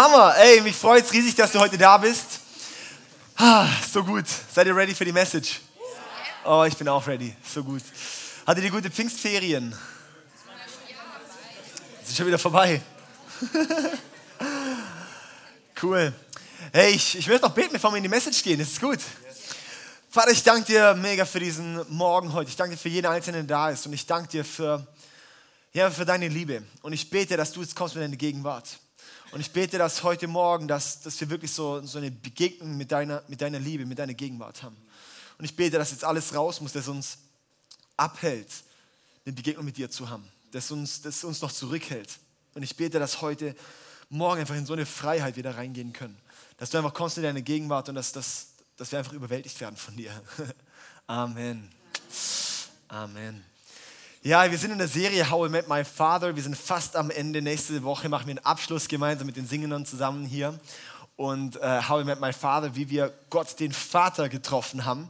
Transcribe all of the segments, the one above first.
Hammer! Ey, mich freut es riesig, dass du heute da bist. Ah, so gut. Seid ihr ready für die Message? Oh, ich bin auch ready. So gut. Hattet ihr gute Pfingstferien? Sind schon wieder vorbei. cool. Hey, ich, ich möchte noch beten, bevor wir in die Message gehen. Das ist gut. Vater, ich danke dir mega für diesen Morgen heute. Ich danke dir für jeden Einzelnen, der da ist. Und ich danke dir für, ja, für deine Liebe. Und ich bete, dass du jetzt kommst mit deiner Gegenwart. Und ich bete, dass heute Morgen, dass, dass wir wirklich so, so eine Begegnung mit deiner, mit deiner Liebe, mit deiner Gegenwart haben. Und ich bete, dass jetzt alles raus muss, das uns abhält, eine Begegnung mit dir zu haben, das uns, das uns noch zurückhält. Und ich bete, dass heute Morgen einfach in so eine Freiheit wieder reingehen können. Dass du einfach kommst in deine Gegenwart und dass, dass, dass wir einfach überwältigt werden von dir. Amen. Amen. Ja, wir sind in der Serie How I Met My Father. Wir sind fast am Ende. Nächste Woche machen wir einen Abschluss gemeinsam mit den Singenden zusammen hier. Und äh, How I Met My Father, wie wir Gott, den Vater, getroffen haben.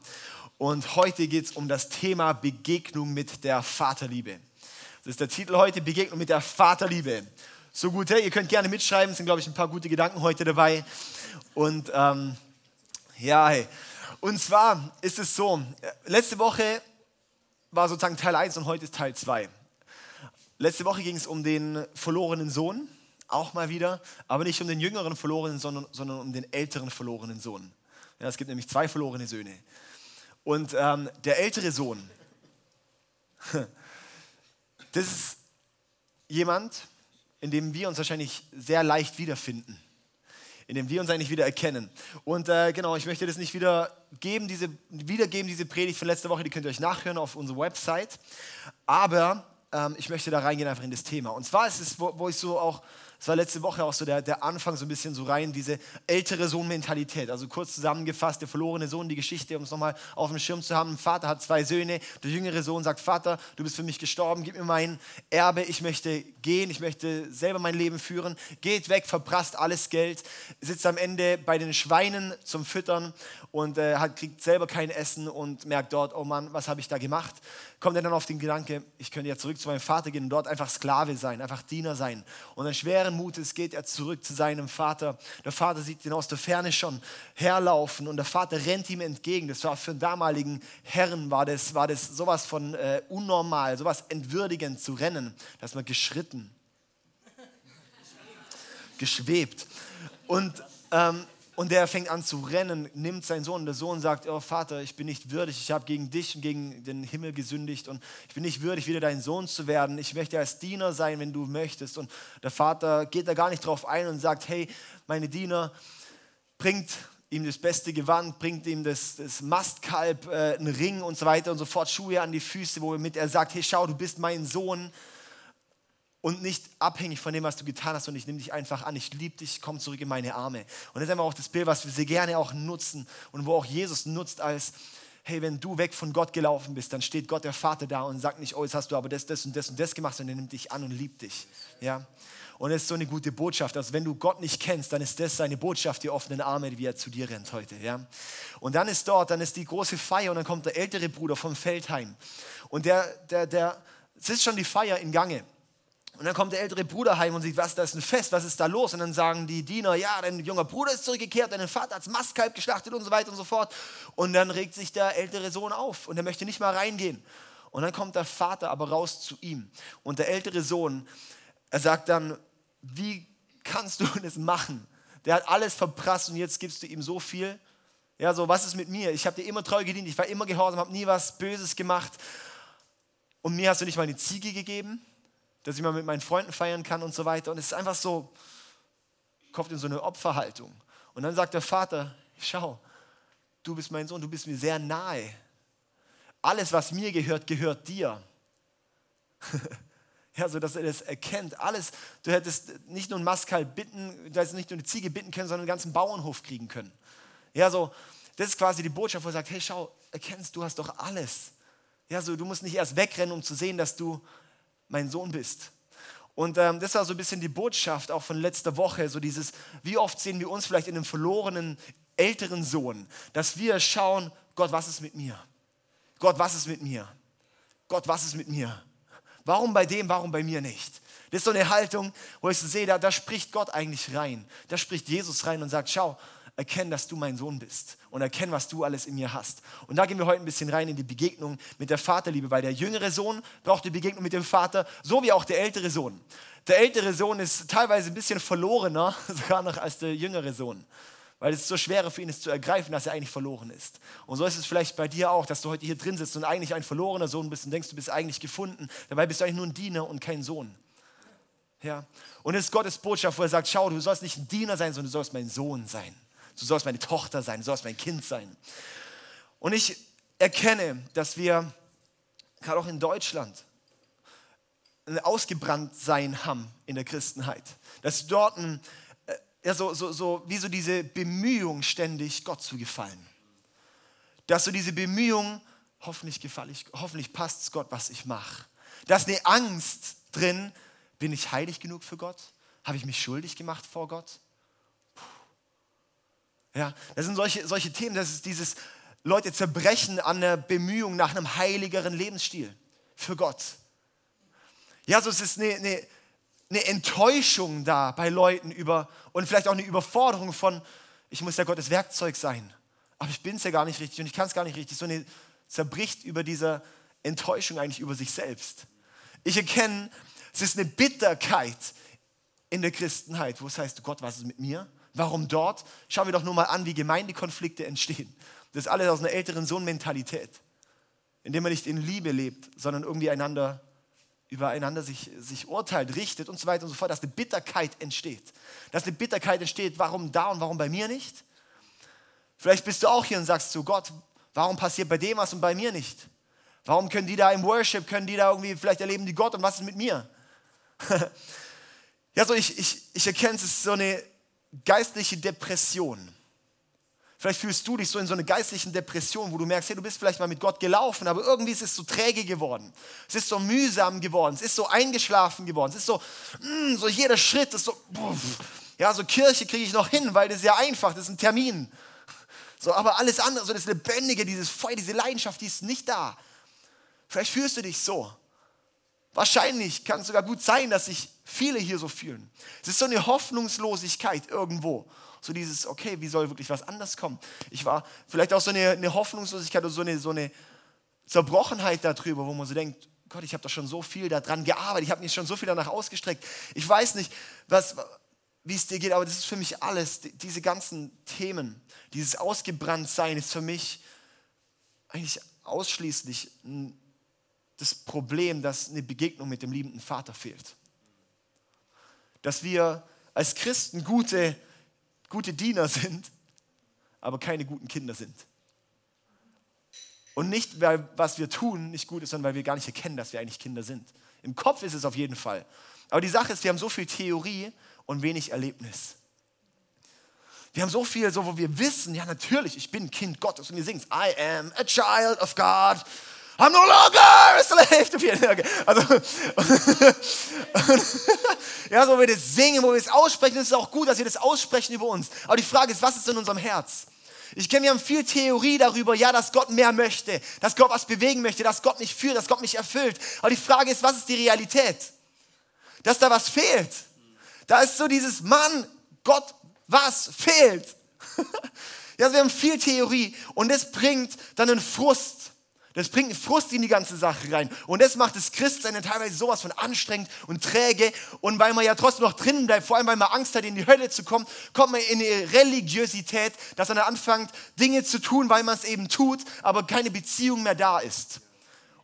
Und heute geht es um das Thema Begegnung mit der Vaterliebe. Das ist der Titel heute, Begegnung mit der Vaterliebe. So gut, hey, ihr könnt gerne mitschreiben, es sind, glaube ich, ein paar gute Gedanken heute dabei. Und ähm, ja, hey. Und zwar ist es so, letzte Woche war sozusagen Teil 1 und heute ist Teil 2. Letzte Woche ging es um den verlorenen Sohn, auch mal wieder, aber nicht um den jüngeren verlorenen, sondern, sondern um den älteren verlorenen Sohn. Ja, es gibt nämlich zwei verlorene Söhne. Und ähm, der ältere Sohn, das ist jemand, in dem wir uns wahrscheinlich sehr leicht wiederfinden in dem wir uns eigentlich wieder erkennen. Und äh, genau, ich möchte das nicht wieder geben, diese, wiedergeben, diese Predigt von letzter Woche, die könnt ihr euch nachhören auf unserer Website. Aber ähm, ich möchte da reingehen einfach in das Thema. Und zwar ist es, wo, wo ich so auch das war letzte Woche auch so der, der Anfang so ein bisschen so rein, diese ältere Sohn-Mentalität. Also kurz zusammengefasst, der verlorene Sohn, die Geschichte, um es nochmal auf dem Schirm zu haben. Ein Vater hat zwei Söhne. Der jüngere Sohn sagt, Vater, du bist für mich gestorben, gib mir mein Erbe, ich möchte gehen, ich möchte selber mein Leben führen. Geht weg, verprasst alles Geld, sitzt am Ende bei den Schweinen zum Füttern und äh, hat, kriegt selber kein Essen und merkt dort, oh Mann, was habe ich da gemacht? Kommt er dann auf den Gedanke, ich könnte ja zurück zu meinem Vater gehen und dort einfach Sklave sein, einfach Diener sein. Und dann schweren schweren Mutes geht er zurück zu seinem Vater. Der Vater sieht ihn aus der Ferne schon herlaufen und der Vater rennt ihm entgegen. Das war für den damaligen Herren war das, war das sowas von äh, unnormal, sowas entwürdigend zu rennen, dass man geschritten, geschwebt. Und ähm, und der fängt an zu rennen, nimmt seinen Sohn. Und der Sohn sagt, oh Vater, ich bin nicht würdig, ich habe gegen dich und gegen den Himmel gesündigt und ich bin nicht würdig, wieder dein Sohn zu werden. Ich möchte als Diener sein, wenn du möchtest. Und der Vater geht da gar nicht drauf ein und sagt, hey, meine Diener, bringt ihm das beste Gewand, bringt ihm das, das Mastkalb, äh, einen Ring und so weiter und so fort, Schuhe an die Füße, womit er sagt, hey, schau, du bist mein Sohn und nicht abhängig von dem, was du getan hast und ich nehme dich einfach an, ich liebe dich, komm zurück in meine Arme. Und das ist einfach auch das Bild, was wir sehr gerne auch nutzen und wo auch Jesus nutzt als, hey, wenn du weg von Gott gelaufen bist, dann steht Gott der Vater da und sagt nicht, oh, jetzt hast du aber das, das und das und das gemacht, sondern er nimmt dich an und liebt dich. Ja? Und das ist so eine gute Botschaft. Also wenn du Gott nicht kennst, dann ist das seine Botschaft, die offenen Arme, wie er zu dir rennt heute. Ja? Und dann ist dort, dann ist die große Feier und dann kommt der ältere Bruder vom Feldheim. Und der, der, der, es ist schon die Feier in Gange. Und dann kommt der ältere Bruder heim und sieht, was, da ist ein Fest, was ist da los? Und dann sagen die Diener, ja, dein junger Bruder ist zurückgekehrt, dein Vater hat Mastkalb geschlachtet und so weiter und so fort. Und dann regt sich der ältere Sohn auf und er möchte nicht mal reingehen. Und dann kommt der Vater aber raus zu ihm. Und der ältere Sohn, er sagt dann, wie kannst du das machen? Der hat alles verprasst und jetzt gibst du ihm so viel. Ja, so, was ist mit mir? Ich habe dir immer treu gedient, ich war immer gehorsam, habe nie was Böses gemacht. Und mir hast du nicht mal eine Ziege gegeben? Dass ich mal mit meinen Freunden feiern kann und so weiter. Und es ist einfach so, kommt in so eine Opferhaltung. Und dann sagt der Vater, schau, du bist mein Sohn, du bist mir sehr nahe. Alles, was mir gehört, gehört dir. ja, so dass er das erkennt. Alles, du hättest nicht nur einen Maskal bitten, du hättest nicht nur eine Ziege bitten können, sondern einen ganzen Bauernhof kriegen können. Ja, so, das ist quasi die Botschaft, wo er sagt, hey, schau, erkennst, du hast doch alles. Ja, so, du musst nicht erst wegrennen, um zu sehen, dass du mein Sohn bist. Und ähm, das war so ein bisschen die Botschaft auch von letzter Woche, so dieses, wie oft sehen wir uns vielleicht in einem verlorenen älteren Sohn, dass wir schauen, Gott, was ist mit mir? Gott, was ist mit mir? Gott, was ist mit mir? Warum bei dem, warum bei mir nicht? Das ist so eine Haltung, wo ich so sehe, da, da spricht Gott eigentlich rein. Da spricht Jesus rein und sagt, schau, erkenn, dass du mein Sohn bist und erkenn, was du alles in mir hast. Und da gehen wir heute ein bisschen rein in die Begegnung mit der Vaterliebe, weil der jüngere Sohn braucht die Begegnung mit dem Vater, so wie auch der ältere Sohn. Der ältere Sohn ist teilweise ein bisschen verlorener, sogar noch als der jüngere Sohn weil es so schwer für ihn ist zu ergreifen, dass er eigentlich verloren ist. Und so ist es vielleicht bei dir auch, dass du heute hier drin sitzt und eigentlich ein verlorener Sohn bist und denkst, du bist eigentlich gefunden. Dabei bist du eigentlich nur ein Diener und kein Sohn. Ja? Und es ist Gottes Botschaft, wo er sagt, schau, du sollst nicht ein Diener sein, sondern du sollst mein Sohn sein. Du sollst meine Tochter sein, du sollst mein Kind sein. Und ich erkenne, dass wir gerade auch in Deutschland ein Ausgebranntsein haben in der Christenheit. Dass dort ein, ja, so, so, so, wie so diese Bemühung ständig, Gott zu gefallen. Dass so diese Bemühung, hoffentlich gefalle ich, hoffentlich passt es Gott, was ich mache. Da ist eine Angst drin, bin ich heilig genug für Gott? Habe ich mich schuldig gemacht vor Gott? Ja, das sind solche, solche Themen, das ist dieses, Leute zerbrechen an der Bemühung nach einem heiligeren Lebensstil für Gott. Ja, so es ist eine, eine eine Enttäuschung da bei Leuten über und vielleicht auch eine Überforderung von, ich muss ja Gottes Werkzeug sein, aber ich bin es ja gar nicht richtig und ich kann es gar nicht richtig. So eine zerbricht über dieser Enttäuschung eigentlich über sich selbst. Ich erkenne, es ist eine Bitterkeit in der Christenheit, wo es heißt, Gott, was ist mit mir? Warum dort? Schauen wir doch nur mal an, wie Gemeindekonflikte entstehen. Das ist alles aus einer älteren Sohn-Mentalität, indem man nicht in Liebe lebt, sondern irgendwie einander übereinander sich, sich urteilt, richtet und so weiter und so fort, dass eine Bitterkeit entsteht. Dass eine Bitterkeit entsteht, warum da und warum bei mir nicht? Vielleicht bist du auch hier und sagst zu Gott, warum passiert bei dem was und bei mir nicht? Warum können die da im Worship, können die da irgendwie, vielleicht erleben die Gott und was ist mit mir? ja, so ich, ich, ich erkenne es, ist so eine geistliche Depression. Vielleicht fühlst du dich so in so einer geistlichen Depression, wo du merkst, hey, du bist vielleicht mal mit Gott gelaufen, aber irgendwie ist es so träge geworden. Es ist so mühsam geworden. Es ist so eingeschlafen geworden. Es ist so, mm, so jeder Schritt ist so, ja, so Kirche kriege ich noch hin, weil das ist ja einfach, das ist ein Termin. So, aber alles andere, so das Lebendige, dieses Feuer, diese Leidenschaft, die ist nicht da. Vielleicht fühlst du dich so. Wahrscheinlich kann es sogar gut sein, dass sich viele hier so fühlen. Es ist so eine Hoffnungslosigkeit irgendwo so dieses, okay, wie soll wirklich was anders kommen? Ich war vielleicht auch so eine, eine Hoffnungslosigkeit oder so eine, so eine Zerbrochenheit darüber, wo man so denkt, Gott, ich habe doch schon so viel daran gearbeitet, ich habe mich schon so viel danach ausgestreckt. Ich weiß nicht, was, wie es dir geht, aber das ist für mich alles, diese ganzen Themen, dieses Ausgebranntsein ist für mich eigentlich ausschließlich das Problem, dass eine Begegnung mit dem liebenden Vater fehlt. Dass wir als Christen gute gute Diener sind, aber keine guten Kinder sind. Und nicht, weil was wir tun nicht gut ist, sondern weil wir gar nicht erkennen, dass wir eigentlich Kinder sind. Im Kopf ist es auf jeden Fall. Aber die Sache ist, wir haben so viel Theorie und wenig Erlebnis. Wir haben so viel, so wo wir wissen, ja natürlich, ich bin Kind Gottes und wir singen I am a child of God. I'm no longer a slave to fear. Also, ja, so wie wir das singen, wo wir es aussprechen, ist es auch gut, dass wir das aussprechen über uns. Aber die Frage ist, was ist in unserem Herz? Ich kenne, wir haben viel Theorie darüber, ja, dass Gott mehr möchte, dass Gott was bewegen möchte, dass Gott mich führt, dass Gott mich erfüllt. Aber die Frage ist, was ist die Realität? Dass da was fehlt. Da ist so dieses Mann, Gott, was fehlt? ja, also wir haben viel Theorie und das bringt dann einen Frust das bringt Frust in die ganze Sache rein. Und das macht das Christsein teilweise sowas von anstrengend und träge. Und weil man ja trotzdem noch drinnen bleibt, vor allem weil man Angst hat, in die Hölle zu kommen, kommt man in eine Religiosität, dass man dann anfängt, Dinge zu tun, weil man es eben tut, aber keine Beziehung mehr da ist.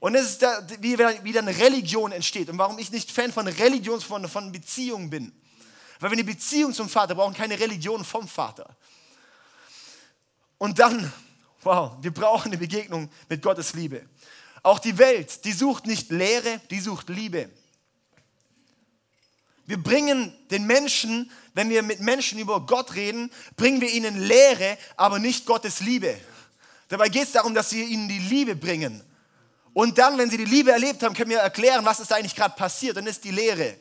Und das ist da, wie wieder eine Religion entsteht. Und warum ich nicht Fan von Religion, von, von Beziehung bin. Weil wir eine Beziehung zum Vater brauchen, keine Religion vom Vater. Und dann Wow, wir brauchen eine Begegnung mit Gottes Liebe. Auch die Welt, die sucht nicht Lehre, die sucht Liebe. Wir bringen den Menschen, wenn wir mit Menschen über Gott reden, bringen wir ihnen Lehre, aber nicht Gottes Liebe. Dabei geht es darum, dass wir ihnen die Liebe bringen. Und dann, wenn sie die Liebe erlebt haben, können wir erklären, was ist eigentlich gerade passiert. Dann ist die Lehre.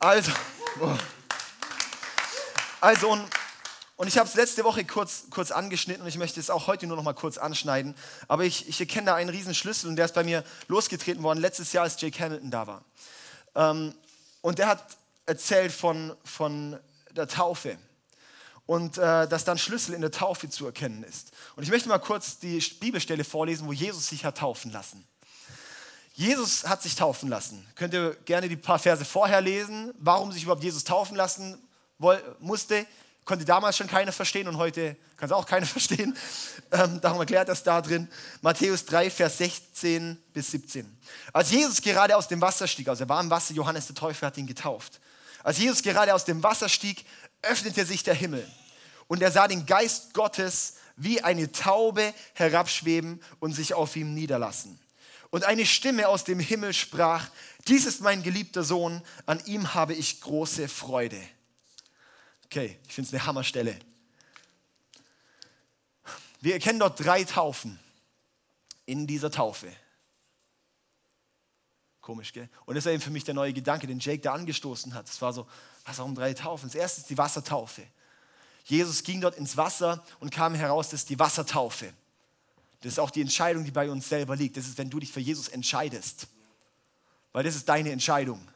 Also, oh. also und Und ich habe es letzte Woche kurz, kurz angeschnitten und ich möchte es auch heute nur noch mal kurz anschneiden. Aber ich, ich erkenne da einen riesen Schlüssel und der ist bei mir losgetreten worden letztes Jahr, als Jake Hamilton da war. Ähm, und der hat erzählt von, von der Taufe und äh, dass dann Schlüssel in der Taufe zu erkennen ist. Und ich möchte mal kurz die Bibelstelle vorlesen, wo Jesus sich hat taufen lassen. Jesus hat sich taufen lassen. Könnt ihr gerne die paar Verse vorher lesen, warum sich überhaupt Jesus taufen lassen musste konnte damals schon keiner verstehen und heute kann es auch keiner verstehen. Ähm, darum erklärt das da drin. Matthäus 3, Vers 16 bis 17. Als Jesus gerade aus dem Wasser stieg, also er war im Wasser, Johannes der Täufer hat ihn getauft. Als Jesus gerade aus dem Wasser stieg, öffnete sich der Himmel und er sah den Geist Gottes wie eine Taube herabschweben und sich auf ihm niederlassen. Und eine Stimme aus dem Himmel sprach, dies ist mein geliebter Sohn, an ihm habe ich große Freude. Okay, ich finde es eine Hammerstelle. Wir erkennen dort drei Taufen in dieser Taufe. Komisch, gell? Und das ist eben für mich der neue Gedanke, den Jake da angestoßen hat. Es war so, was, warum drei Taufen? Das erste ist die Wassertaufe. Jesus ging dort ins Wasser und kam heraus, das ist die Wassertaufe. Das ist auch die Entscheidung, die bei uns selber liegt. Das ist, wenn du dich für Jesus entscheidest. Weil das ist deine Entscheidung.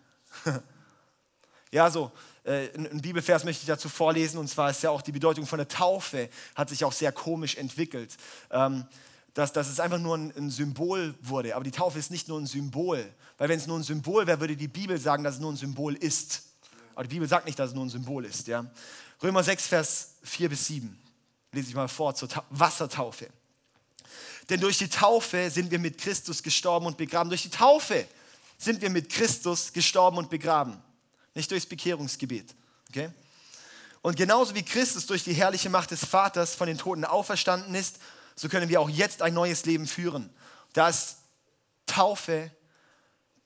ja, so, ein Bibelvers möchte ich dazu vorlesen, und zwar ist ja auch die Bedeutung von der Taufe, hat sich auch sehr komisch entwickelt. Ähm, dass, dass es einfach nur ein, ein, Symbol wurde. Aber die Taufe ist nicht nur ein Symbol. Weil wenn es nur ein Symbol wäre, würde die Bibel sagen, dass es nur ein Symbol ist. Aber die Bibel sagt nicht, dass es nur ein Symbol ist. Ja? Römer 6, Vers 4 bis 7. Lese ich mal vor zur Ta Wassertaufe. Denn durch die Taufe sind wir mit Christus gestorben und begraben. Durch die Taufe sind wir mit Christus gestorben und begraben nicht durchs Bekehrungsgebet. Okay? Und genauso wie Christus durch die herrliche Macht des Vaters von den Toten auferstanden ist, so können wir auch jetzt ein neues Leben führen. Da ist Taufe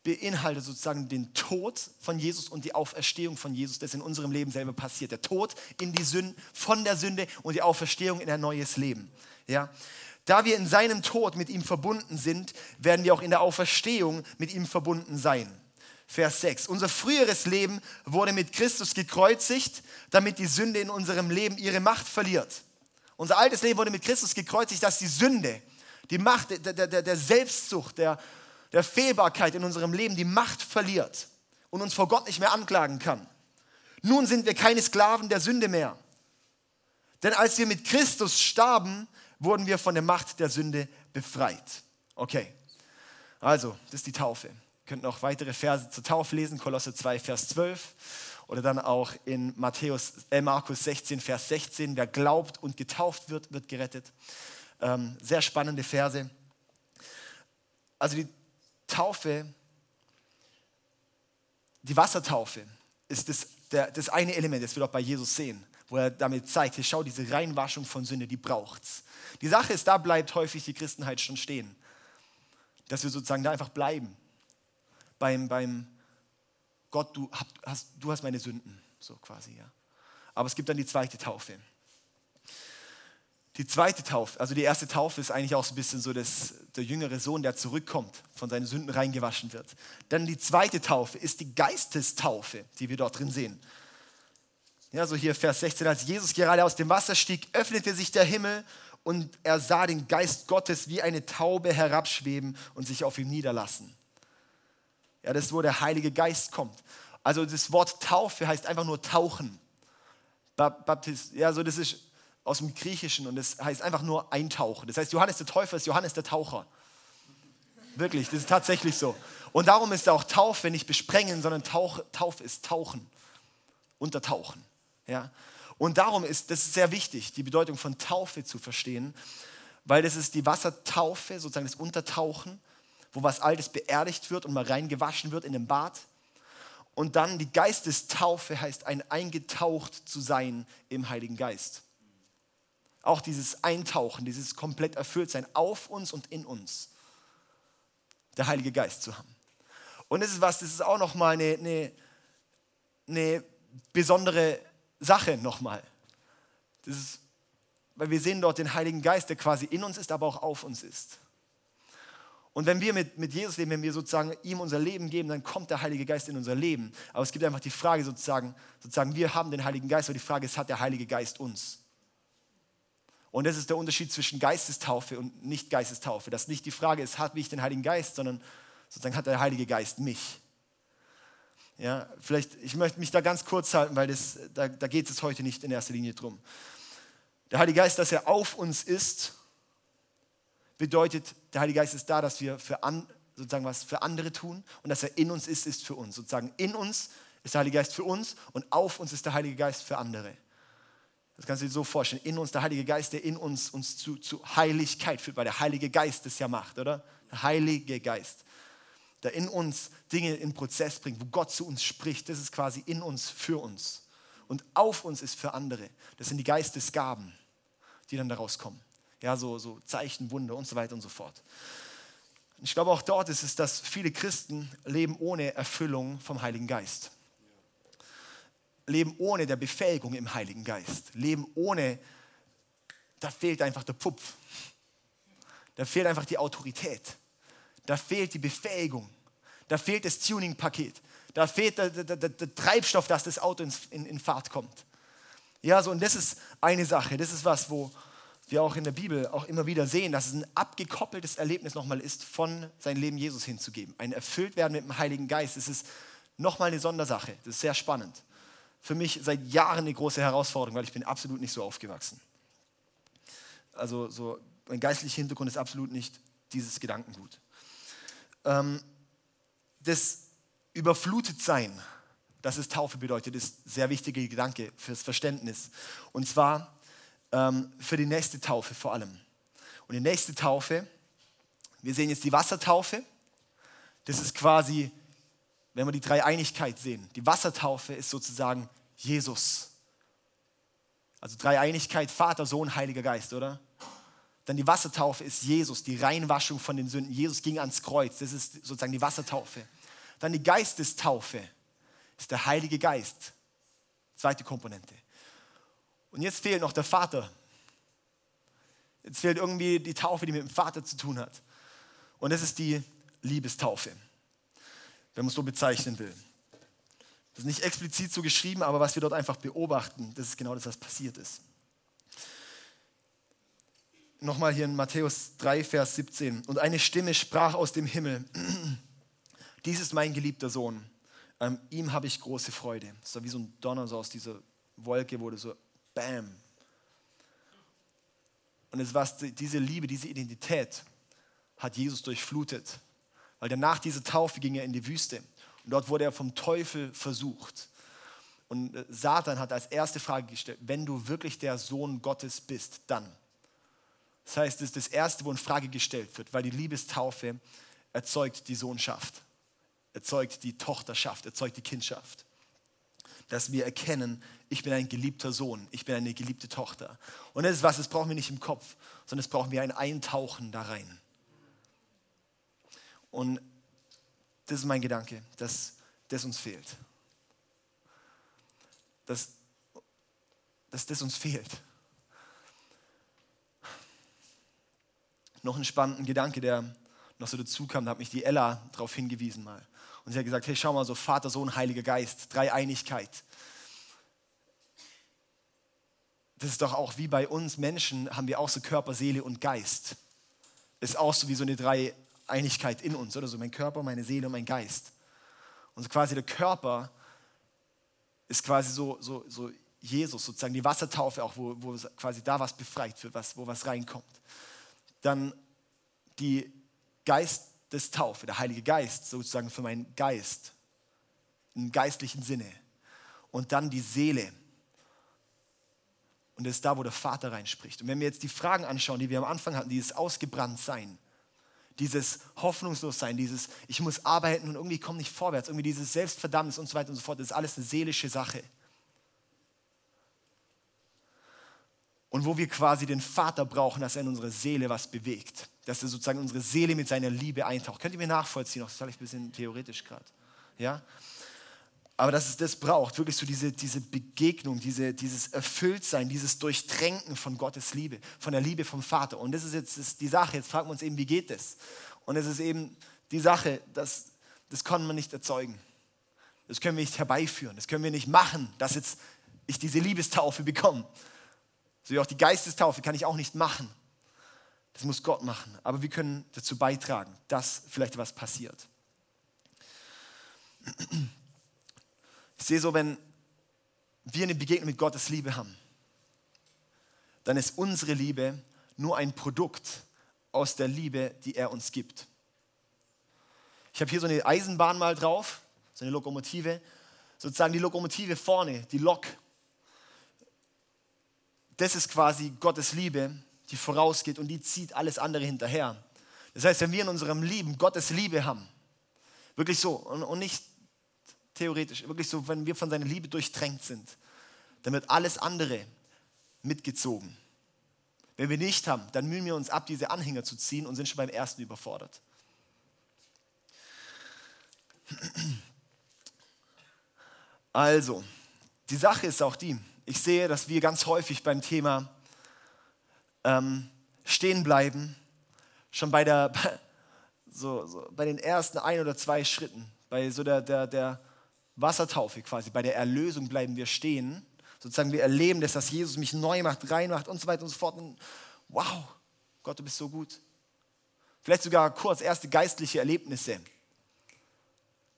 beinhaltet sozusagen den Tod von Jesus und die Auferstehung von Jesus, das in unserem Leben selber passiert. Der Tod in die Sünde, von der Sünde und die Auferstehung in ein neues Leben. Ja? Da wir in seinem Tod mit ihm verbunden sind, werden wir auch in der Auferstehung mit ihm verbunden sein. Vers 6. Unser früheres Leben wurde mit Christus gekreuzigt, damit die Sünde in unserem Leben ihre Macht verliert. Unser altes Leben wurde mit Christus gekreuzigt, dass die Sünde, die Macht der, der, der Selbstsucht, der, der Fehlbarkeit in unserem Leben die Macht verliert und uns vor Gott nicht mehr anklagen kann. Nun sind wir keine Sklaven der Sünde mehr. Denn als wir mit Christus starben, wurden wir von der Macht der Sünde befreit. Okay, also, das ist die Taufe. Ihr könnt noch weitere Verse zur Taufe lesen, Kolosse 2, Vers 12 oder dann auch in Matthäus, äh, Markus 16, Vers 16. Wer glaubt und getauft wird, wird gerettet. Ähm, sehr spannende Verse. Also die Taufe, die Wassertaufe ist das, der, das eine Element, das wir auch bei Jesus sehen, wo er damit zeigt, hier schau, diese Reinwaschung von Sünde, die braucht's. Die Sache ist, da bleibt häufig die Christenheit schon stehen. Dass wir sozusagen da einfach bleiben beim, beim Gott, du hast, du hast meine Sünden, so quasi, ja. Aber es gibt dann die zweite Taufe. Die zweite Taufe, also die erste Taufe ist eigentlich auch so ein bisschen so das, der jüngere Sohn, der zurückkommt, von seinen Sünden reingewaschen wird. Dann die zweite Taufe ist die Geistestaufe, die wir dort drin sehen. Ja, so hier Vers 16, als Jesus gerade aus dem Wasser stieg, öffnete sich der Himmel und er sah den Geist Gottes wie eine Taube herabschweben und sich auf ihm niederlassen. Ja, das ist, wo der Heilige Geist kommt. Also das Wort Taufe heißt einfach nur tauchen. Baptist, ja, so das ist aus dem Griechischen und das heißt einfach nur eintauchen. Das heißt, Johannes der Täufer ist Johannes der Taucher. Wirklich, das ist tatsächlich so. Und darum ist auch Taufe nicht besprengen, sondern Taufe ist tauchen, untertauchen. Ja? Und darum ist das ist sehr wichtig, die Bedeutung von Taufe zu verstehen, weil das ist die Wassertaufe, sozusagen das Untertauchen wo was Altes beerdigt wird und mal reingewaschen wird in den Bad. Und dann die Geistestaufe heißt ein eingetaucht zu sein im Heiligen Geist. Auch dieses Eintauchen, dieses komplett erfüllt sein auf uns und in uns. Der Heilige Geist zu haben. Und das ist was, das ist auch nochmal eine, eine, eine besondere Sache nochmal. Das ist, weil wir sehen dort den Heiligen Geist, der quasi in uns ist, aber auch auf uns ist. Und wenn wir mit, mit Jesus leben, wenn wir sozusagen ihm unser Leben geben, dann kommt der Heilige Geist in unser Leben. Aber es gibt einfach die Frage sozusagen, sozusagen wir haben den Heiligen Geist, aber die Frage ist, hat der Heilige Geist uns? Und das ist der Unterschied zwischen Geistestaufe und Nicht-Geistestaufe. Dass nicht die Frage ist, habe ich den Heiligen Geist, sondern sozusagen hat der Heilige Geist mich. Ja, vielleicht, ich möchte mich da ganz kurz halten, weil das, da, da geht es heute nicht in erster Linie drum. Der Heilige Geist, dass er auf uns ist, bedeutet, der Heilige Geist ist da, dass wir für, an, sozusagen was für andere tun und dass er in uns ist, ist für uns. Sozusagen in uns ist der Heilige Geist für uns und auf uns ist der Heilige Geist für andere. Das kannst du dir so vorstellen. In uns der Heilige Geist, der in uns uns zu, zu Heiligkeit führt, weil der Heilige Geist das ja macht, oder? Der Heilige Geist der in uns Dinge in Prozess bringt, wo Gott zu uns spricht. Das ist quasi in uns für uns. Und auf uns ist für andere. Das sind die Geistesgaben, die dann daraus kommen. Ja, so, so Zeichen, Wunder und so weiter und so fort. Ich glaube, auch dort ist es, dass viele Christen leben ohne Erfüllung vom Heiligen Geist. Leben ohne der Befähigung im Heiligen Geist. Leben ohne, da fehlt einfach der Pupf. Da fehlt einfach die Autorität. Da fehlt die Befähigung. Da fehlt das Tuning-Paket. Da fehlt der, der, der, der, Treibstoff, dass das Auto in, in Fahrt kommt. Ja, so und das ist eine Sache. Das ist was, wo wir auch in der Bibel auch immer wieder sehen, dass es ein abgekoppeltes Erlebnis nochmal ist, von sein Leben Jesus hinzugeben. Ein Erfülltwerden mit dem Heiligen Geist. Das ist nochmal eine Sondersache. Das ist sehr spannend. Für mich seit Jahren eine große Herausforderung, weil ich bin absolut nicht so aufgewachsen. Also so, mein geistlicher Hintergrund ist absolut nicht dieses Gedankengut. Ähm, das Überflutetsein, das es Taufe bedeutet, ist ein sehr wichtiger Gedanke fürs Verständnis. Und zwar ähm, für die nächste Taufe vor allem. Und die nächste Taufe, wir sehen jetzt die Wassertaufe. Das ist quasi, wenn wir die Dreieinigkeit sehen. Die Wassertaufe ist sozusagen Jesus. Also Dreieinigkeit, Vater, Sohn, Heiliger Geist, oder? Dann die Wassertaufe ist Jesus, die Reinwaschung von den Sünden. Jesus ging ans Kreuz, das ist sozusagen die Wassertaufe. Dann die Geistestaufe ist der Heilige Geist, zweite Komponente. Und jetzt fehlt noch der Vater. Jetzt fehlt irgendwie die Taufe, die mit dem Vater zu tun hat. Und das ist die Liebestaufe, wenn man es so bezeichnen will. Das ist nicht explizit so geschrieben, aber was wir dort einfach beobachten, das ist genau das, was passiert ist nochmal hier in Matthäus 3, Vers 17. Und eine Stimme sprach aus dem Himmel, dies ist mein geliebter Sohn, an ihm habe ich große Freude. Das war wie so ein Donner so aus dieser Wolke wurde so Bam. Und es war diese Liebe, diese Identität hat Jesus durchflutet. Weil nach dieser Taufe ging er in die Wüste. Und dort wurde er vom Teufel versucht. Und äh, Satan hat als erste Frage gestellt, wenn du wirklich der Sohn Gottes bist, dann. Das heißt, es ist das Erste, wo in Frage gestellt wird, weil die Liebestaufe erzeugt die Sohnschaft, erzeugt die Tochterschaft, erzeugt die Kindschaft. Dass wir erkennen, ich bin ein geliebter Sohn, ich bin eine geliebte Tochter. Und das ist was, das brauchen wir nicht im Kopf, sondern das brauchen wir ein Eintauchen da rein. Und das ist mein Gedanke, dass das uns fehlt. Dass, dass das uns fehlt. noch einen spannenden Gedanke, der noch so dazu kam, da hat mich die Ella darauf hingewiesen mal. Und sie hat gesagt, hey, schau mal, so Vater, Sohn, Heiliger Geist, Dreieinigkeit. Das ist doch auch wie bei uns Menschen, haben wir auch so Körper, Seele und Geist. Ist auch so wie so eine Dreieinigkeit in uns, oder so mein Körper, meine Seele und mein Geist. Und so quasi der Körper ist quasi so, so, so Jesus, sozusagen die Wassertaufe auch, wo, wo quasi da was befreit wird, was, wo was reinkommt dann die Geistestaufe, der Heilige Geist sozusagen für meinen Geist, im geistlichen Sinne. Und dann die Seele. Und das ist da, wo der Vater reinspricht. Und wenn wir jetzt die Fragen anschauen, die wir am Anfang hatten, dieses Ausgebranntsein, dieses Hoffnungslossein, dieses Ich muss arbeiten und irgendwie komme nicht vorwärts, irgendwie dieses Selbstverdammnis und so weiter und so fort, das ist alles eine seelische Sache. und wo wir quasi den Vater brauchen, dass er in unsere Seele was bewegt, dass er sozusagen unsere Seele mit seiner Liebe eintaucht. Könnt ihr mir nachvollziehen? Das ist vielleicht ein bisschen theoretisch gerade. Ja? Aber dass es das braucht, wirklich so diese, diese Begegnung, diese, dieses Erfülltsein, dieses Durchtränken von Gottes Liebe, von der Liebe vom Vater. Und das ist jetzt ist die Sache. Jetzt fragen wir uns eben, wie geht das? Und es ist eben die Sache, dass, das kann man nicht erzeugen. Das können wir nicht herbeiführen. Das können wir nicht machen, dass jetzt ich diese Liebestaufe bekomme So wie auch die Geistestaufe kann ich auch nicht machen. Das muss Gott machen. Aber wir können dazu beitragen, dass vielleicht was passiert. Ich sehe so, wenn wir eine Begegnung mit Gottes Liebe haben, dann ist unsere Liebe nur ein Produkt aus der Liebe, die er uns gibt. Ich habe hier so eine Eisenbahn mal drauf, so eine Lokomotive. Sozusagen die Lokomotive vorne, die Lok. Das ist quasi Gottes Liebe, die vorausgeht und die zieht alles andere hinterher. Das heißt, wenn wir in unserem Leben Gottes Liebe haben, wirklich so und nicht theoretisch, wirklich so, wenn wir von seiner Liebe durchtränkt sind, dann wird alles andere mitgezogen. Wenn wir nicht haben, dann mühen wir uns ab, diese Anhänger zu ziehen und sind schon beim ersten überfordert. Also, die Sache ist auch die, ich sehe, dass wir ganz häufig beim Thema ähm, stehen bleiben, schon bei, der, so, so, bei den ersten ein oder zwei Schritten, bei so der, der, der Wassertaufe quasi, bei der Erlösung bleiben wir stehen. Sozusagen wir erleben das, dass Jesus mich neu macht, rein macht und so weiter und so fort. Und wow, Gott, du bist so gut. Vielleicht sogar kurz erste geistliche Erlebnisse.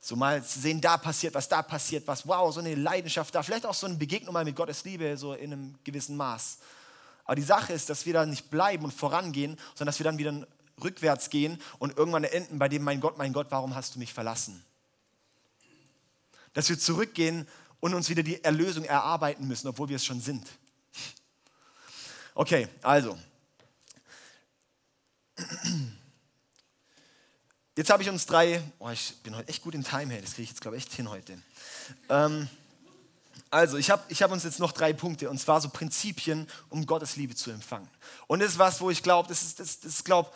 So mal zu sehen, da passiert was, da passiert was. Wow, so eine Leidenschaft da. Vielleicht auch so eine Begegnung mal mit Gottes Liebe, so in einem gewissen Maß. Aber die Sache ist, dass wir da nicht bleiben und vorangehen, sondern dass wir dann wieder rückwärts gehen und irgendwann enden bei dem, mein Gott, mein Gott, warum hast du mich verlassen? Dass wir zurückgehen und uns wieder die Erlösung erarbeiten müssen, obwohl wir es schon sind. Okay, also. Jetzt habe ich uns drei, oh, ich bin heute echt gut in Time, hey, das kriege ich jetzt, glaube ich, echt hin heute. Ähm, also, ich habe ich hab uns jetzt noch drei Punkte, und zwar so Prinzipien, um Gottes Liebe zu empfangen. Und das ist was, wo ich glaube, das ist, das, das, glaub,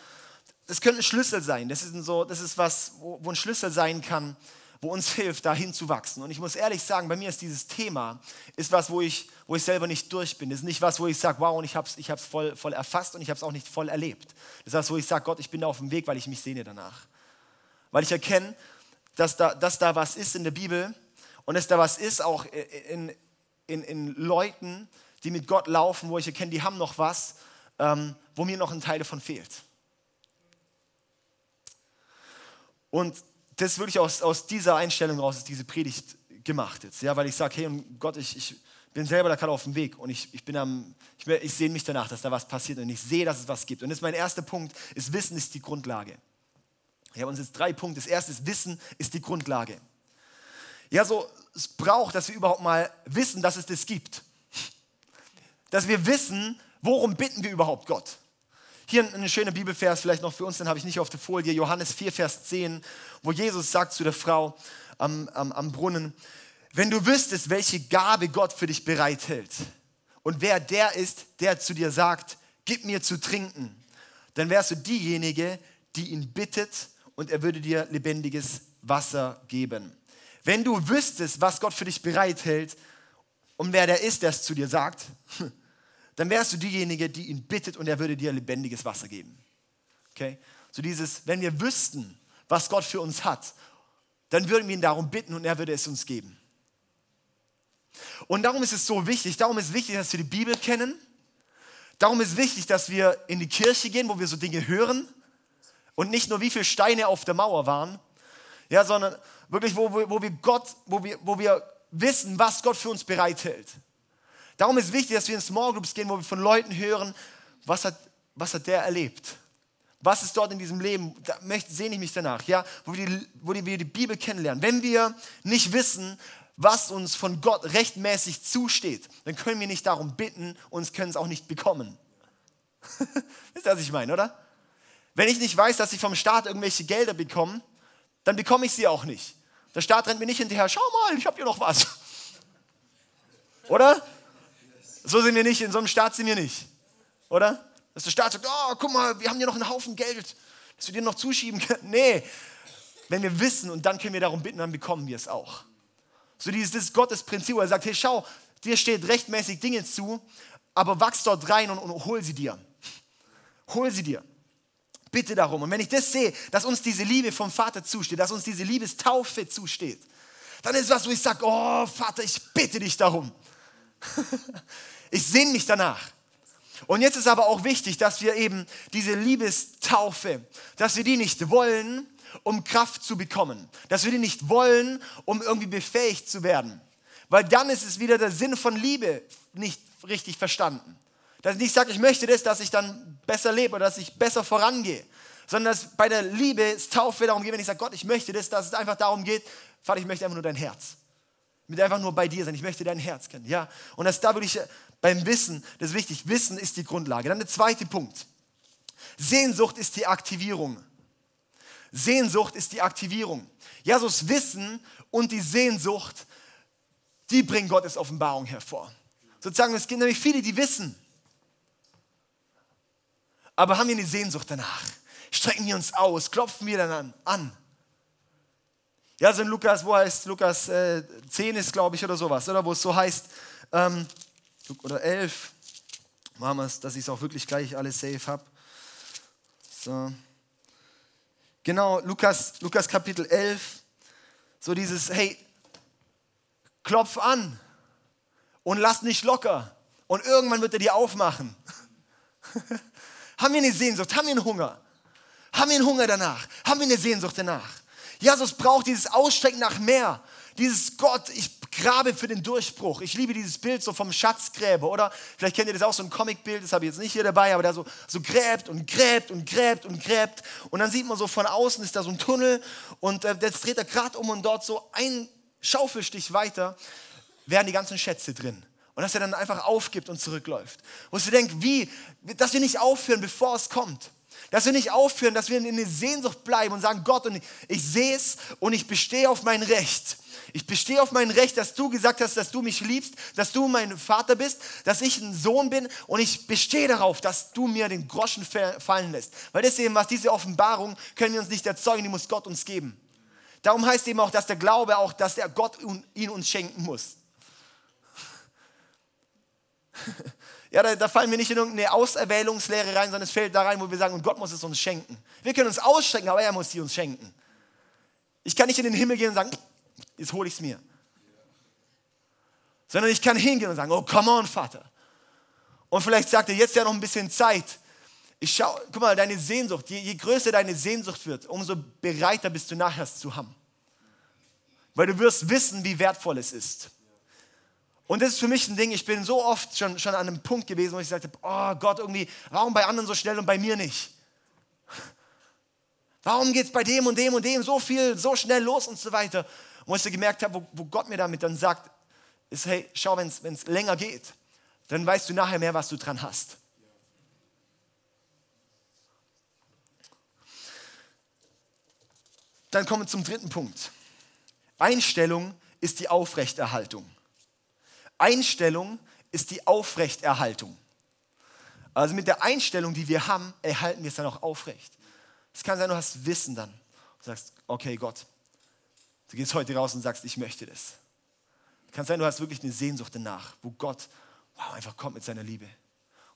das könnte ein Schlüssel sein. Das ist, so, das ist was, wo, wo ein Schlüssel sein kann, wo uns hilft, dahin zu wachsen. Und ich muss ehrlich sagen, bei mir ist dieses Thema, ist was, wo ich, wo ich selber nicht durch bin. Das ist nicht was, wo ich sage, wow, und ich habe es ich voll, voll erfasst und ich habe es auch nicht voll erlebt. Das ist was, wo ich sage, Gott, ich bin da auf dem Weg, weil ich mich sehne danach weil ich erkenne, dass da, dass da was ist in der Bibel und dass da was ist auch in, in, in Leuten, die mit Gott laufen, wo ich erkenne, die haben noch was, ähm, wo mir noch ein Teil davon fehlt. Und das ist wirklich aus, aus dieser Einstellung raus, ist diese Predigt gemacht jetzt, ja, weil ich sage, hey Gott, ich, ich bin selber da gerade auf dem Weg und ich, ich bin am, ich, ich sehe mich danach, dass da was passiert und ich sehe, dass es was gibt. Und das ist mein erster Punkt, ist Wissen ist die Grundlage. Ich habe uns jetzt drei Punkte. Das erste ist, Wissen ist die Grundlage. Ja, so, es braucht, dass wir überhaupt mal wissen, dass es das gibt. Dass wir wissen, worum bitten wir überhaupt Gott. Hier ein, schöner Bibelvers, vielleicht noch für uns, den habe ich nicht auf der Folie, Johannes 4, Vers 10, wo Jesus sagt zu der Frau am, am, am Brunnen, wenn du wüsstest, welche Gabe Gott für dich bereithält und wer der ist, der zu dir sagt, gib mir zu trinken, dann wärst du diejenige, die ihn bittet und er würde dir lebendiges Wasser geben. Wenn du wüsstest, was Gott für dich bereithält und wer der ist, der es zu dir sagt, dann wärst du diejenige, die ihn bittet und er würde dir lebendiges Wasser geben. Okay? So dieses, wenn wir wüssten, was Gott für uns hat, dann würden wir ihn darum bitten und er würde es uns geben. Und darum ist es so wichtig, darum ist wichtig, dass wir die Bibel kennen. Darum ist wichtig, dass wir in die Kirche gehen, wo wir so Dinge hören und nicht nur, wie viele Steine auf der Mauer waren, ja, sondern wirklich, wo, wo, wir Gott, wo wir, wo wir wissen, was Gott für uns bereithält. Darum ist wichtig, dass wir in Small Groups gehen, wo wir von Leuten hören, was hat, was hat der erlebt? Was ist dort in diesem Leben? Da sehne ich mich danach, ja, wo wir, die, wo wir die Bibel kennenlernen. Wenn wir nicht wissen, was uns von Gott rechtmäßig zusteht, dann können wir nicht darum bitten und können es auch nicht bekommen. Wisst ihr, was ich meine, oder? Wenn ich nicht weiß, dass ich vom Staat irgendwelche Gelder bekomme, dann bekomme ich sie auch nicht. Der Staat rennt mir nicht hinterher, schau mal, ich habe hier noch was. Oder? So sind wir nicht, in so einem Staat sind wir nicht. Oder? Dass der Staat sagt, oh, guck mal, wir haben hier noch einen Haufen Geld, dass wir dir noch zuschieben können. Nee, wenn wir wissen und dann können wir darum bitten, dann bekommen wir es auch. So dieses das ist Gottes Prinzip, wo er sagt, hey, schau, dir steht rechtmäßig Dinge zu, aber wachs dort rein und, und hol sie dir. Hol sie dir. Bitte darum. Und wenn ich das sehe, dass uns diese Liebe vom Vater zusteht, dass uns diese Liebestaufe zusteht, dann ist was, wo ich sage, oh Vater, ich bitte dich darum. ich sehne mich danach. Und jetzt ist aber auch wichtig, dass wir eben diese Liebestaufe, dass wir die nicht wollen, um Kraft zu bekommen. Dass wir die nicht wollen, um irgendwie befähigt zu werden. Weil dann ist es wieder der Sinn von Liebe nicht richtig verstanden. Dass ich nicht sage, ich möchte das, dass ich dann besser lebe oder dass ich besser vorangehe. Sondern dass bei der Liebestaufe darum geht, wenn ich sage, Gott, ich möchte das, dass es einfach darum geht, Vater, ich möchte einfach nur dein Herz. Möchte einfach nur bei dir sein. Ich möchte dein Herz kennen. Ja? Und das da würde ich beim Wissen, das ist wichtig. Wissen ist die Grundlage. Dann der zweite Punkt. Sehnsucht ist die Aktivierung. Sehnsucht ist die Aktivierung. Ja, so das Wissen und die Sehnsucht, die bringen Gottes Offenbarung hervor. Sozusagen, es gibt nämlich viele, die wissen, aber haben wir eine Sehnsucht danach? Strecken wir uns aus, klopfen wir dann an. Ja, so in Lukas, wo heißt Lukas äh, 10 ist, glaube ich, oder sowas, oder wo es so heißt, ähm, oder 11, machen wir es, dass ich es auch wirklich gleich alles safe habe. So. Genau, Lukas, Lukas Kapitel 11, so dieses, hey, klopf an und lass nicht locker und irgendwann wird er dir aufmachen. haben wir eine Sehnsucht, haben wir einen Hunger? Haben wir einen Hunger danach? Haben wir eine Sehnsucht danach? Jesus braucht dieses Ausstrecken nach mehr. Dieses Gott, ich grabe für den Durchbruch. Ich liebe dieses Bild so vom Schatzgräber, oder? Vielleicht kennt ihr das auch, so ein Comicbild, das habe ich jetzt nicht hier dabei, aber der so, so gräbt und gräbt und gräbt und gräbt. Und dann sieht man so von außen ist da so ein Tunnel und äh, jetzt dreht er gerade um und dort so ein Schaufelstich weiter wären die ganzen Schätze drin. Und dass er dann einfach aufgibt und zurückläuft. Wo du denkst, wie, dass wir nicht aufhören, bevor es kommt. Dass wir nicht aufhören, dass wir in der Sehnsucht bleiben und sagen, Gott, und ich, ich sehe es und ich bestehe auf mein Recht. Ich bestehe auf mein Recht, dass du gesagt hast, dass du mich liebst, dass du mein Vater bist, dass ich ein Sohn bin und ich bestehe darauf, dass du mir den Groschen fallen lässt. Weil das eben was, diese Offenbarung können wir uns nicht erzeugen, die muss Gott uns geben. Darum heißt eben auch, dass der Glaube auch, dass der Gott ihn uns schenken muss. Ja, da, da, fallen wir nicht in irgendeine Auserwählungslehre rein, sondern es fällt da rein, wo wir sagen, und Gott muss es uns schenken. Wir können uns ausstrecken, aber er muss sie uns schenken. Ich kann nicht in den Himmel gehen und sagen, jetzt hole ich es mir. Sondern ich kann hingehen und sagen, oh, come on, Vater. Und vielleicht sagt er, jetzt ja noch ein bisschen Zeit. Ich schau, guck mal, deine Sehnsucht, je, je größer deine Sehnsucht wird, umso bereiter bist du nachher es zu haben. Weil du wirst wissen, wie wertvoll es ist. Und das ist für mich ein Ding, ich bin so oft schon, schon an einem Punkt gewesen, wo ich sagte, oh Gott, irgendwie, warum bei anderen so schnell und bei mir nicht? Warum geht es bei dem und dem und dem so viel, so schnell los und so weiter? Und was ich gemerkt habe, wo, wo Gott mir damit dann sagt, ist, hey, schau, wenn es länger geht, dann weißt du nachher mehr, was du dran hast. Dann kommen wir zum dritten Punkt. Einstellung ist die Aufrechterhaltung. Einstellung ist die Aufrechterhaltung. Also mit der Einstellung, die wir haben, erhalten wir es dann auch aufrecht. Es kann sein, du hast Wissen dann und sagst, okay Gott, du gehst heute raus und sagst, ich möchte das. Es kann sein, du hast wirklich eine Sehnsucht danach, wo Gott wow, einfach kommt mit seiner Liebe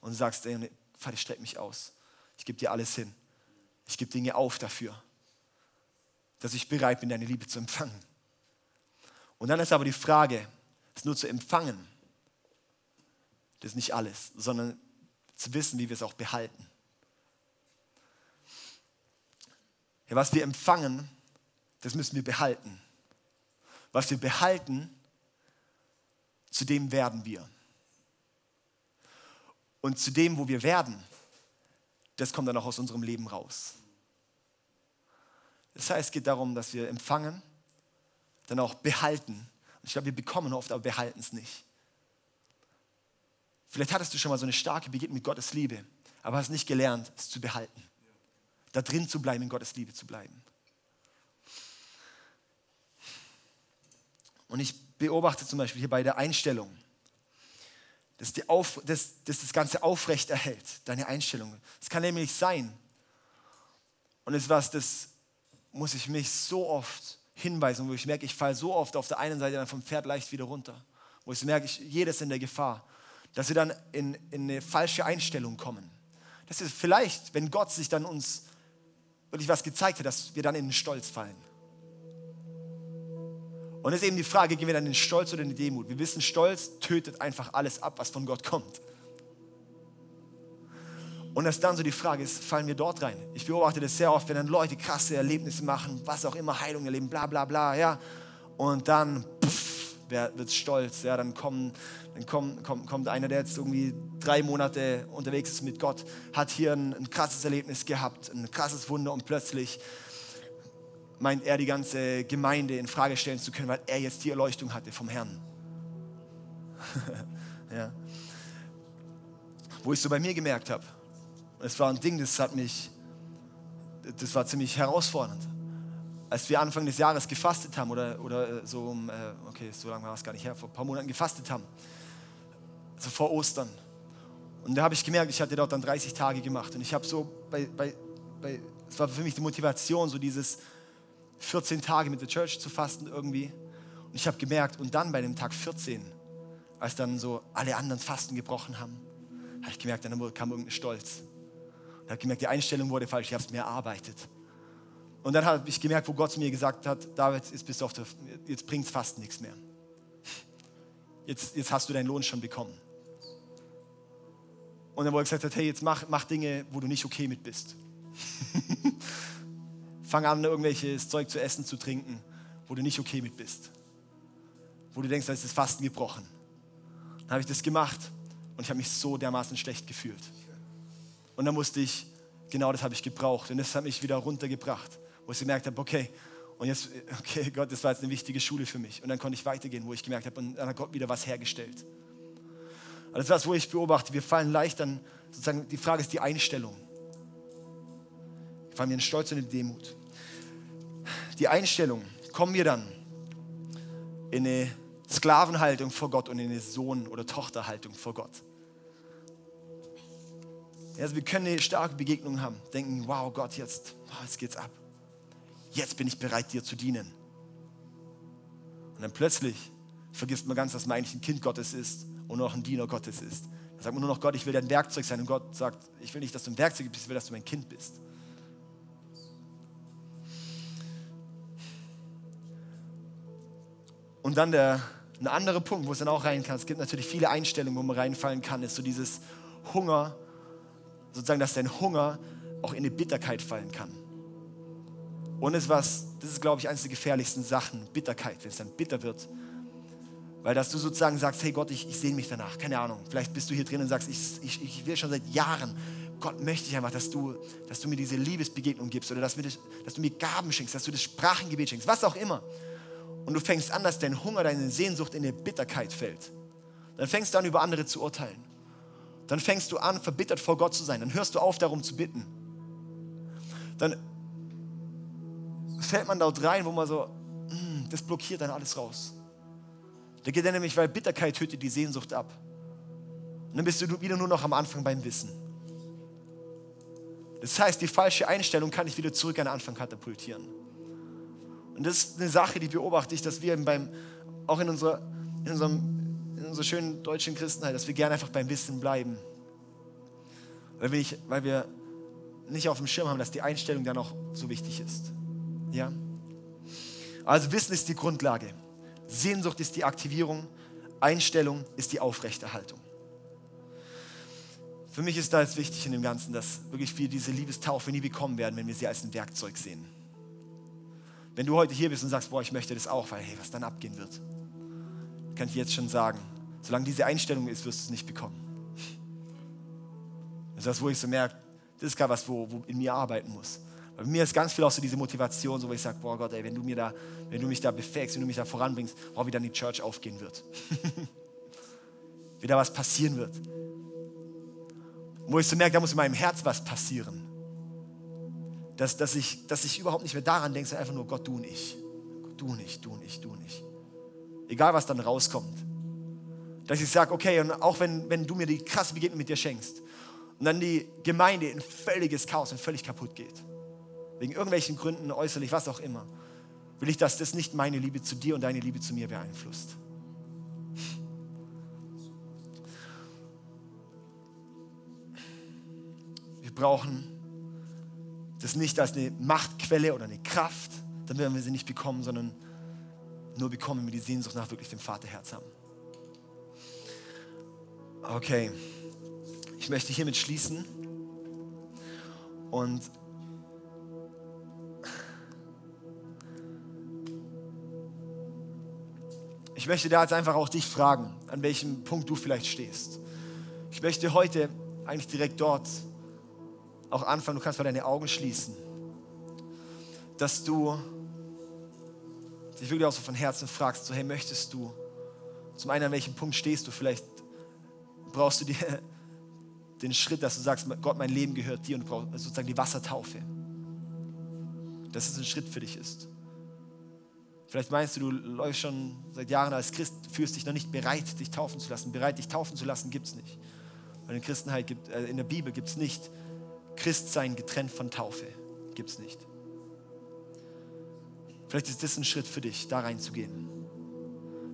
und sagst, ey, Vater, streck mich aus. Ich gebe dir alles hin. Ich gebe Dinge auf dafür, dass ich bereit bin, deine Liebe zu empfangen. Und dann ist aber die Frage, es nur zu empfangen, das ist nicht alles, sondern zu wissen, wie wir es auch behalten. Ja, was wir empfangen, das müssen wir behalten. Was wir behalten, zu dem werden wir. Und zu dem, wo wir werden, das kommt dann auch aus unserem Leben raus. Das heißt, es geht darum, dass wir empfangen, dann auch behalten ich glaube, wir bekommen oft, aber wir halten es nicht. Vielleicht hattest du schon mal so eine starke Begegnung mit Gottes Liebe, aber hast nicht gelernt, es zu behalten. Da drin zu bleiben, in Gottes Liebe zu bleiben. Und ich beobachte zum Beispiel hier bei der Einstellung, dass, die Auf, dass, dass das Ganze aufrecht erhält, deine Einstellung. Es kann nämlich sein, und es ist was, das muss ich mich so oft Hinweisen, wo ich merke, ich falle so oft auf der einen Seite dann vom Pferd leicht wieder runter. Wo ich merke, ich, jedes in der Gefahr, dass wir dann in, in eine falsche Einstellung kommen. Das ist vielleicht, wenn Gott sich dann uns wirklich was gezeigt hat, dass wir dann in den Stolz fallen. Und es ist eben die Frage, gehen wir dann in den Stolz oder in die Demut? Wir wissen, Stolz tötet einfach alles ab, was von Gott kommt. Und dass dann so die Frage ist, fallen wir dort rein? Ich beobachte das sehr oft, wenn dann Leute krasse Erlebnisse machen, was auch immer, Heilung erleben, bla bla bla, ja. Und dann pff, wird stolz, ja, dann, kommen, dann kommt, kommt, kommt einer, der jetzt irgendwie drei Monate unterwegs ist mit Gott, hat hier ein, ein krasses Erlebnis gehabt, ein krasses Wunder und plötzlich meint er, die ganze Gemeinde in Frage stellen zu können, weil er jetzt die Erleuchtung hatte vom Herrn. ja. Wo ich so bei mir gemerkt habe, es war ein Ding, das hat mich, das war ziemlich herausfordernd. Als wir Anfang des Jahres gefastet haben, oder, oder so um, äh, okay, so lange war es gar nicht her, vor ein paar Monaten gefastet haben, so vor Ostern. Und da habe ich gemerkt, ich hatte dort dann 30 Tage gemacht. Und ich habe so bei, bei, bei, es war für mich die Motivation, so dieses 14 Tage mit der Church zu fasten irgendwie. Und ich habe gemerkt, und dann bei dem Tag 14, als dann so alle anderen Fasten gebrochen haben, habe ich gemerkt, dann kam irgendein Stolz. Ich habe gemerkt, die Einstellung wurde falsch, ich habe es mir erarbeitet. Und dann habe ich gemerkt, wo Gott zu mir gesagt hat, David, jetzt, bist du auf der, jetzt bringt es fast nichts mehr. Jetzt, jetzt hast du deinen Lohn schon bekommen. Und dann, er gesagt hat, hey, jetzt mach, mach Dinge, wo du nicht okay mit bist. Fang an, irgendwelches Zeug zu essen, zu trinken, wo du nicht okay mit bist. Wo du denkst, da ist das Fasten gebrochen. Dann habe ich das gemacht und ich habe mich so dermaßen schlecht gefühlt. Und dann musste ich, genau das habe ich gebraucht. Und das hat mich wieder runtergebracht, wo ich gemerkt habe, okay, und jetzt, okay, Gott, das war jetzt eine wichtige Schule für mich. Und dann konnte ich weitergehen, wo ich gemerkt habe, und dann hat Gott wieder was hergestellt. Also das ist was, wo ich beobachte, wir fallen leicht dann, sozusagen, die Frage ist die Einstellung. Wir fallen mir in Stolz und in Demut. Die Einstellung, kommen wir dann in eine Sklavenhaltung vor Gott und in eine Sohn- oder Tochterhaltung vor Gott. Also wir können eine starke Begegnung haben, denken, wow Gott, jetzt, jetzt geht's ab. Jetzt bin ich bereit, dir zu dienen. Und dann plötzlich vergisst man ganz, dass man eigentlich ein Kind Gottes ist und noch ein Diener Gottes ist. Dann sagt man nur noch, Gott, ich will dein Werkzeug sein. Und Gott sagt, ich will nicht, dass du ein Werkzeug bist, ich will, dass du mein Kind bist. Und dann der, ein anderer Punkt, wo es dann auch rein kann, es gibt natürlich viele Einstellungen, wo man reinfallen kann, ist so dieses Hunger sozusagen, dass dein Hunger auch in eine Bitterkeit fallen kann. Und es was, das ist, glaube ich, eines der gefährlichsten Sachen, Bitterkeit, wenn es dann bitter wird. Weil dass du sozusagen sagst, hey Gott, ich, ich sehne mich danach, keine Ahnung. Vielleicht bist du hier drin und sagst, ich, ich, ich will schon seit Jahren, Gott möchte ich einfach, dass du, dass du mir diese Liebesbegegnung gibst oder dass, das, dass du mir Gaben schenkst, dass du das Sprachengebet schenkst, was auch immer. Und du fängst an, dass dein Hunger, deine Sehnsucht in eine Bitterkeit fällt. Dann fängst du an, über andere zu urteilen dann fängst du an, verbittert vor Gott zu sein. Dann hörst du auf, darum zu bitten. Dann fällt man dort rein, wo man so, mm, das blockiert dann alles raus. Da geht er nämlich, weil Bitterkeit tötet die Sehnsucht ab. Und dann bist du wieder nur noch am Anfang beim Wissen. Das heißt, die falsche Einstellung kann dich wieder zurück an den Anfang katapultieren. Und das ist eine Sache, die beobachte ich, dass wir beim, auch in, unserer, in unserem unserer schönen deutschen Christenheit, dass wir gerne einfach beim Wissen bleiben. Weil wir, nicht, weil wir nicht auf dem Schirm haben, dass die Einstellung dann auch so wichtig ist. Ja? Also Wissen ist die Grundlage. Sehnsucht ist die Aktivierung. Einstellung ist die Aufrechterhaltung. Für mich ist da jetzt wichtig in dem Ganzen, dass wirklich wir diese Liebestaufe nie bekommen werden, wenn wir sie als ein Werkzeug sehen. Wenn du heute hier bist und sagst, boah, ich möchte das auch, weil hey, was dann abgehen wird, kann ich jetzt schon sagen, Solange diese Einstellung ist, wirst du es nicht bekommen. Das ist das, wo ich so merke, das ist gar was, wo, wo in mir arbeiten muss. Bei mir ist ganz viel auch so diese Motivation, so wo ich sage, boah Gott, ey, wenn du mir da, wenn du mich da befähigst, wenn du mich da voranbringst, oh, wie dann die Church aufgehen wird. wie da was passieren wird. Wo ich so merke, da muss in meinem Herz was passieren. Dass, dass, ich, dass ich überhaupt nicht mehr daran denke, sondern einfach nur Gott, du und ich. Du nicht, du nicht, du nicht. Egal, was dann rauskommt. Dass ich sage, okay, und auch wenn, wenn du mir die krasse Begegnung mit dir schenkst und dann die Gemeinde in völliges Chaos und völlig kaputt geht, wegen irgendwelchen Gründen, äußerlich, was auch immer, will ich, dass das nicht meine Liebe zu dir und deine Liebe zu mir beeinflusst. Wir brauchen das nicht als eine Machtquelle oder eine Kraft, dann werden wir sie nicht bekommen, sondern nur bekommen, wenn wir die Sehnsucht nach wirklich dem Vaterherz haben. Okay, ich möchte hiermit schließen. Und ich möchte da jetzt einfach auch dich fragen, an welchem Punkt du vielleicht stehst. Ich möchte heute eigentlich direkt dort auch anfangen, du kannst mal deine Augen schließen, dass du dich wirklich auch so von Herzen fragst, so hey, möchtest du, zum einen an welchem Punkt stehst du, vielleicht brauchst du dir den Schritt, dass du sagst, Gott, mein Leben gehört dir und du brauchst sozusagen die Wassertaufe. Dass es ein Schritt für dich ist. Vielleicht meinst du, du läufst schon seit Jahren als Christ, fühlst dich noch nicht bereit, dich taufen zu lassen. Bereit, dich taufen zu lassen, gibt es nicht. Weil in, Christenheit gibt, äh, in der Bibel gibt es nicht Christsein getrennt von Taufe. Gibt es nicht. Vielleicht ist das ein Schritt für dich, da reinzugehen.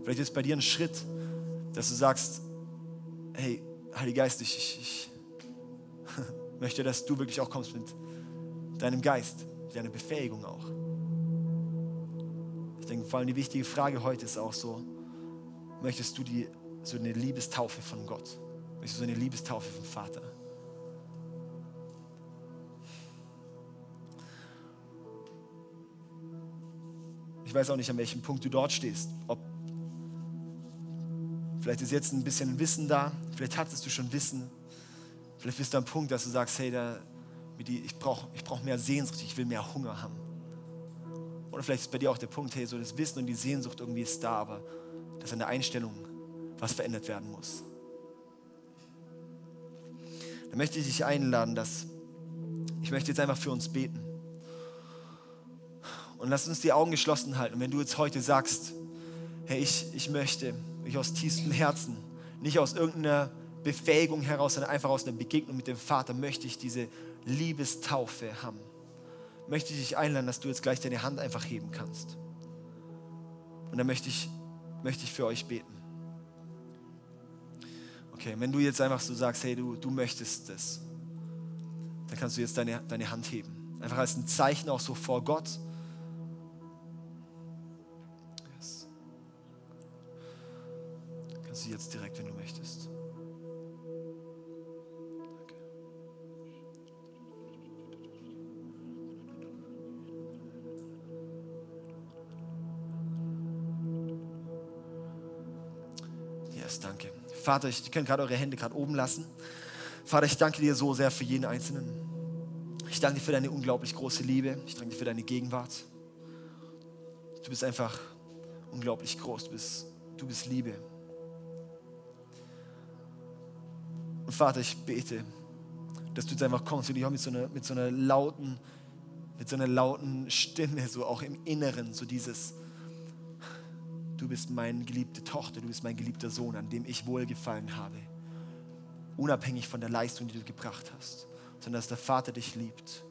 Vielleicht ist bei dir ein Schritt, dass du sagst, hey, Heiliger Geist, ich, ich, ich möchte, dass du wirklich auch kommst mit deinem Geist, mit deiner Befähigung auch. Ich denke, vor allem die wichtige Frage heute ist auch so, möchtest du die, so eine Liebestaufe von Gott? Möchtest du so eine Liebestaufe vom Vater? Ich weiß auch nicht, an welchem Punkt du dort stehst. Ob vielleicht ist jetzt ein bisschen Wissen da, vielleicht hattest du schon Wissen. Vielleicht bist du am Punkt, dass du sagst, hey, da, ich brauche ich brauch mehr Sehnsucht, ich will mehr Hunger haben. Oder vielleicht ist bei dir auch der Punkt, hey, so das Wissen und die Sehnsucht irgendwie ist da, aber dass an der Einstellung was verändert werden muss. Da möchte ich dich einladen, dass ich möchte jetzt einfach für uns beten. Und lass uns die Augen geschlossen halten. Und wenn du jetzt heute sagst, hey, ich, ich möchte, ich aus tiefstem Herzen, nicht aus irgendeiner Befähigung heraus, sondern einfach aus einer Begegnung mit dem Vater, möchte ich diese Liebestaufe haben. Möchte ich dich einladen, dass du jetzt gleich deine Hand einfach heben kannst. Und dann möchte ich, möchte ich für euch beten. Okay, wenn du jetzt einfach so sagst, hey, du, du möchtest das, dann kannst du jetzt deine, deine Hand heben. Einfach als ein Zeichen auch so vor Gott. Du jetzt direkt, wenn du möchtest. Yes, danke. Vater, ich kann gerade eure Hände gerade oben lassen. Vater, ich danke dir so sehr für jeden Einzelnen. Ich danke dir für deine unglaublich große Liebe. Ich danke dir für deine Gegenwart. Du bist einfach unglaublich groß. Du bist, du bist Liebe. Vater, ich bete, dass du jetzt einfach kommst und dich auch mit so einer, mit so einer lauten, mit so einer lauten Stimme, so auch im Inneren, so dieses, du bist meine geliebte Tochter, du bist mein geliebter Sohn, an dem ich wohlgefallen habe. Unabhängig von der Leistung, die du gebracht hast, sondern dass der Vater dich liebt.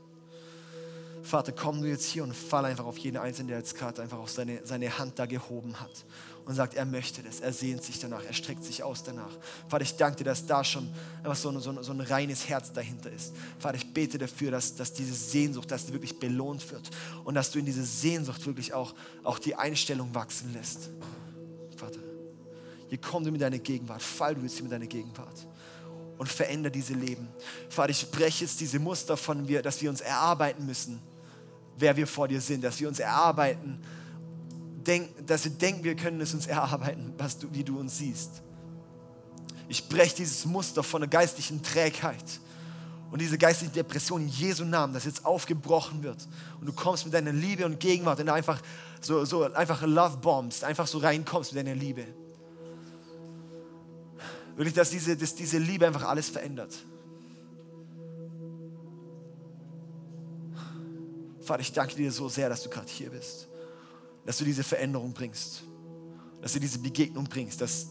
Vater, komm du jetzt hier und fall einfach auf jeden Einzelnen, der jetzt gerade einfach auch seine, seine Hand da gehoben hat und sagt, er möchte das, er sehnt sich danach, er streckt sich aus danach. Vater, ich danke dir, dass da schon einfach so ein, so ein, so ein reines Herz dahinter ist. Vater, ich bete dafür, dass, dass diese Sehnsucht, dass wirklich belohnt wird und dass du in diese Sehnsucht wirklich auch, auch die Einstellung wachsen lässt. Vater, hier komm du mit deiner Gegenwart, fall du jetzt hier mit deiner Gegenwart und verändere diese Leben. Vater, ich breche jetzt diese Muster von wir, dass wir uns erarbeiten müssen, wer wir vor dir sind, dass wir uns erarbeiten, denk, dass wir denken, wir können es uns erarbeiten, was du, wie du uns siehst. Ich breche dieses Muster von der geistlichen Trägheit und diese geistliche Depression in Jesu Namen, das jetzt aufgebrochen wird und du kommst mit deiner Liebe und Gegenwart und einfach so, so einfach Love bombst, einfach so reinkommst mit deiner Liebe. Wirklich, dass diese, dass diese Liebe einfach alles verändert. Vater, ich danke dir so sehr, dass du gerade hier bist dass du diese Veränderung bringst, dass du diese Begegnung bringst, dass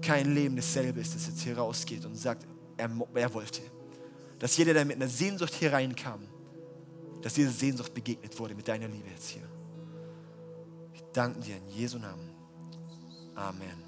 kein Leben dasselbe ist, das jetzt hier rausgeht und sagt, er, er wollte. Dass jeder, der mit einer Sehnsucht hier reinkam, dass diese Sehnsucht begegnet wurde mit deiner Liebe jetzt hier. Ich danke dir in Jesu Namen. Amen. Amen.